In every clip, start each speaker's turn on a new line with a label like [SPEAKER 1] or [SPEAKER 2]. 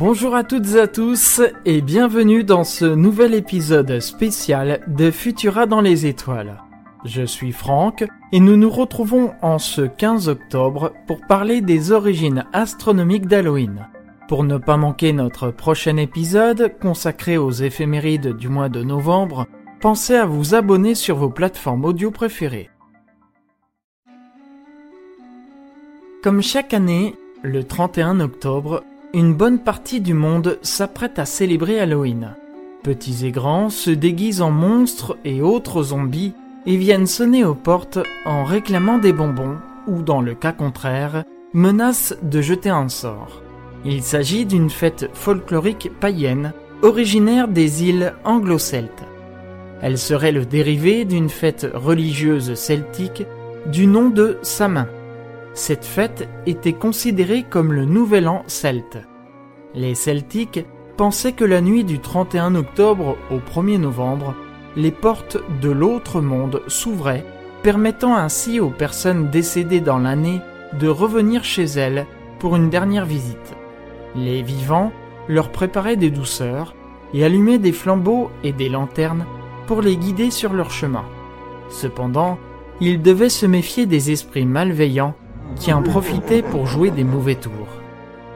[SPEAKER 1] Bonjour à toutes et à tous et bienvenue dans ce nouvel épisode spécial de Futura dans les étoiles. Je suis Franck et nous nous retrouvons en ce 15 octobre pour parler des origines astronomiques d'Halloween. Pour ne pas manquer notre prochain épisode consacré aux éphémérides du mois de novembre, pensez à vous abonner sur vos plateformes audio préférées. Comme chaque année, le 31 octobre, une bonne partie du monde s'apprête à célébrer Halloween. Petits et grands se déguisent en monstres et autres zombies et viennent sonner aux portes en réclamant des bonbons ou, dans le cas contraire, menacent de jeter un sort. Il s'agit d'une fête folklorique païenne originaire des îles anglo-celtes. Elle serait le dérivé d'une fête religieuse celtique du nom de Samin. Cette fête était considérée comme le nouvel an celte. Les Celtiques pensaient que la nuit du 31 octobre au 1er novembre, les portes de l'autre monde s'ouvraient, permettant ainsi aux personnes décédées dans l'année de revenir chez elles pour une dernière visite. Les vivants leur préparaient des douceurs et allumaient des flambeaux et des lanternes pour les guider sur leur chemin. Cependant, ils devaient se méfier des esprits malveillants qui en profitaient pour jouer des mauvais tours.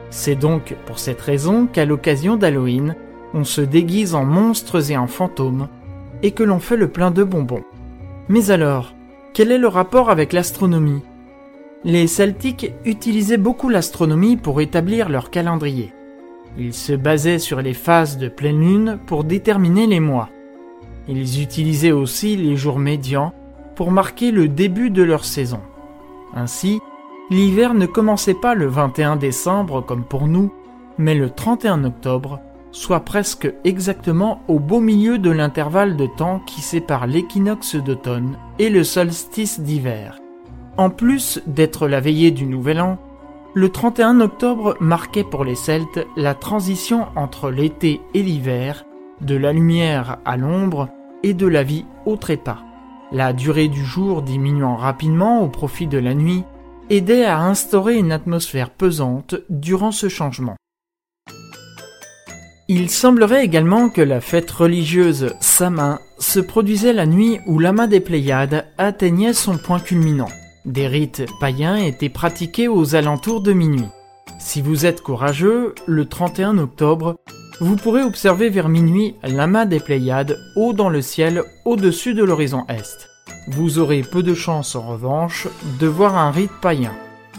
[SPEAKER 1] C'est donc pour cette raison qu'à l'occasion d'Halloween, on se déguise en monstres et en fantômes, et que l'on fait le plein de bonbons. Mais alors, quel est le rapport avec l'astronomie? Les Celtiques utilisaient beaucoup l'astronomie pour établir leur calendrier. Ils se basaient sur les phases de pleine lune pour déterminer les mois. Ils utilisaient aussi les jours médians pour marquer le début de leur saison. Ainsi, L'hiver ne commençait pas le 21 décembre comme pour nous, mais le 31 octobre, soit presque exactement au beau milieu de l'intervalle de temps qui sépare l'équinoxe d'automne et le solstice d'hiver. En plus d'être la veillée du Nouvel An, le 31 octobre marquait pour les Celtes la transition entre l'été et l'hiver, de la lumière à l'ombre et de la vie au trépas. La durée du jour diminuant rapidement au profit de la nuit, aidait à instaurer une atmosphère pesante durant ce changement. Il semblerait également que la fête religieuse Samin se produisait la nuit où l'amas des Pléiades atteignait son point culminant. Des rites païens étaient pratiqués aux alentours de minuit. Si vous êtes courageux, le 31 octobre, vous pourrez observer vers minuit l'amas des Pléiades haut dans le ciel au-dessus de l'horizon est vous aurez peu de chance en revanche de voir un rite païen.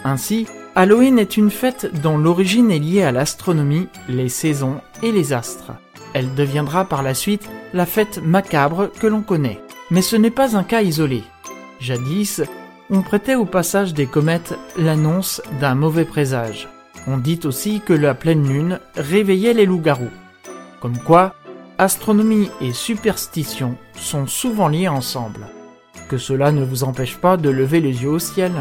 [SPEAKER 1] Ainsi, Halloween est une fête dont l'origine est liée à l'astronomie, les saisons et les astres. Elle deviendra par la suite la fête macabre que l'on connaît. Mais ce n'est pas un cas isolé. Jadis, on prêtait au passage des comètes l'annonce d'un mauvais présage. On dit aussi que la pleine lune réveillait les loups-garous. Comme quoi, astronomie et superstition sont souvent liés ensemble que cela ne vous empêche pas de lever les yeux au ciel.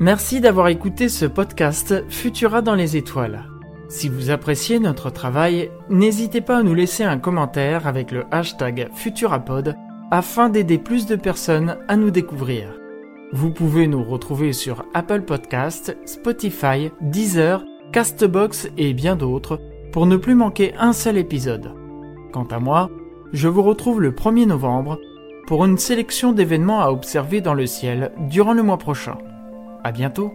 [SPEAKER 1] Merci d'avoir écouté ce podcast Futura dans les étoiles. Si vous appréciez notre travail, n'hésitez pas à nous laisser un commentaire avec le hashtag Futurapod afin d'aider plus de personnes à nous découvrir. Vous pouvez nous retrouver sur Apple Podcasts, Spotify, Deezer, Castbox et bien d'autres pour ne plus manquer un seul épisode. Quant à moi, je vous retrouve le 1er novembre pour une sélection d'événements à observer dans le ciel durant le mois prochain. À bientôt!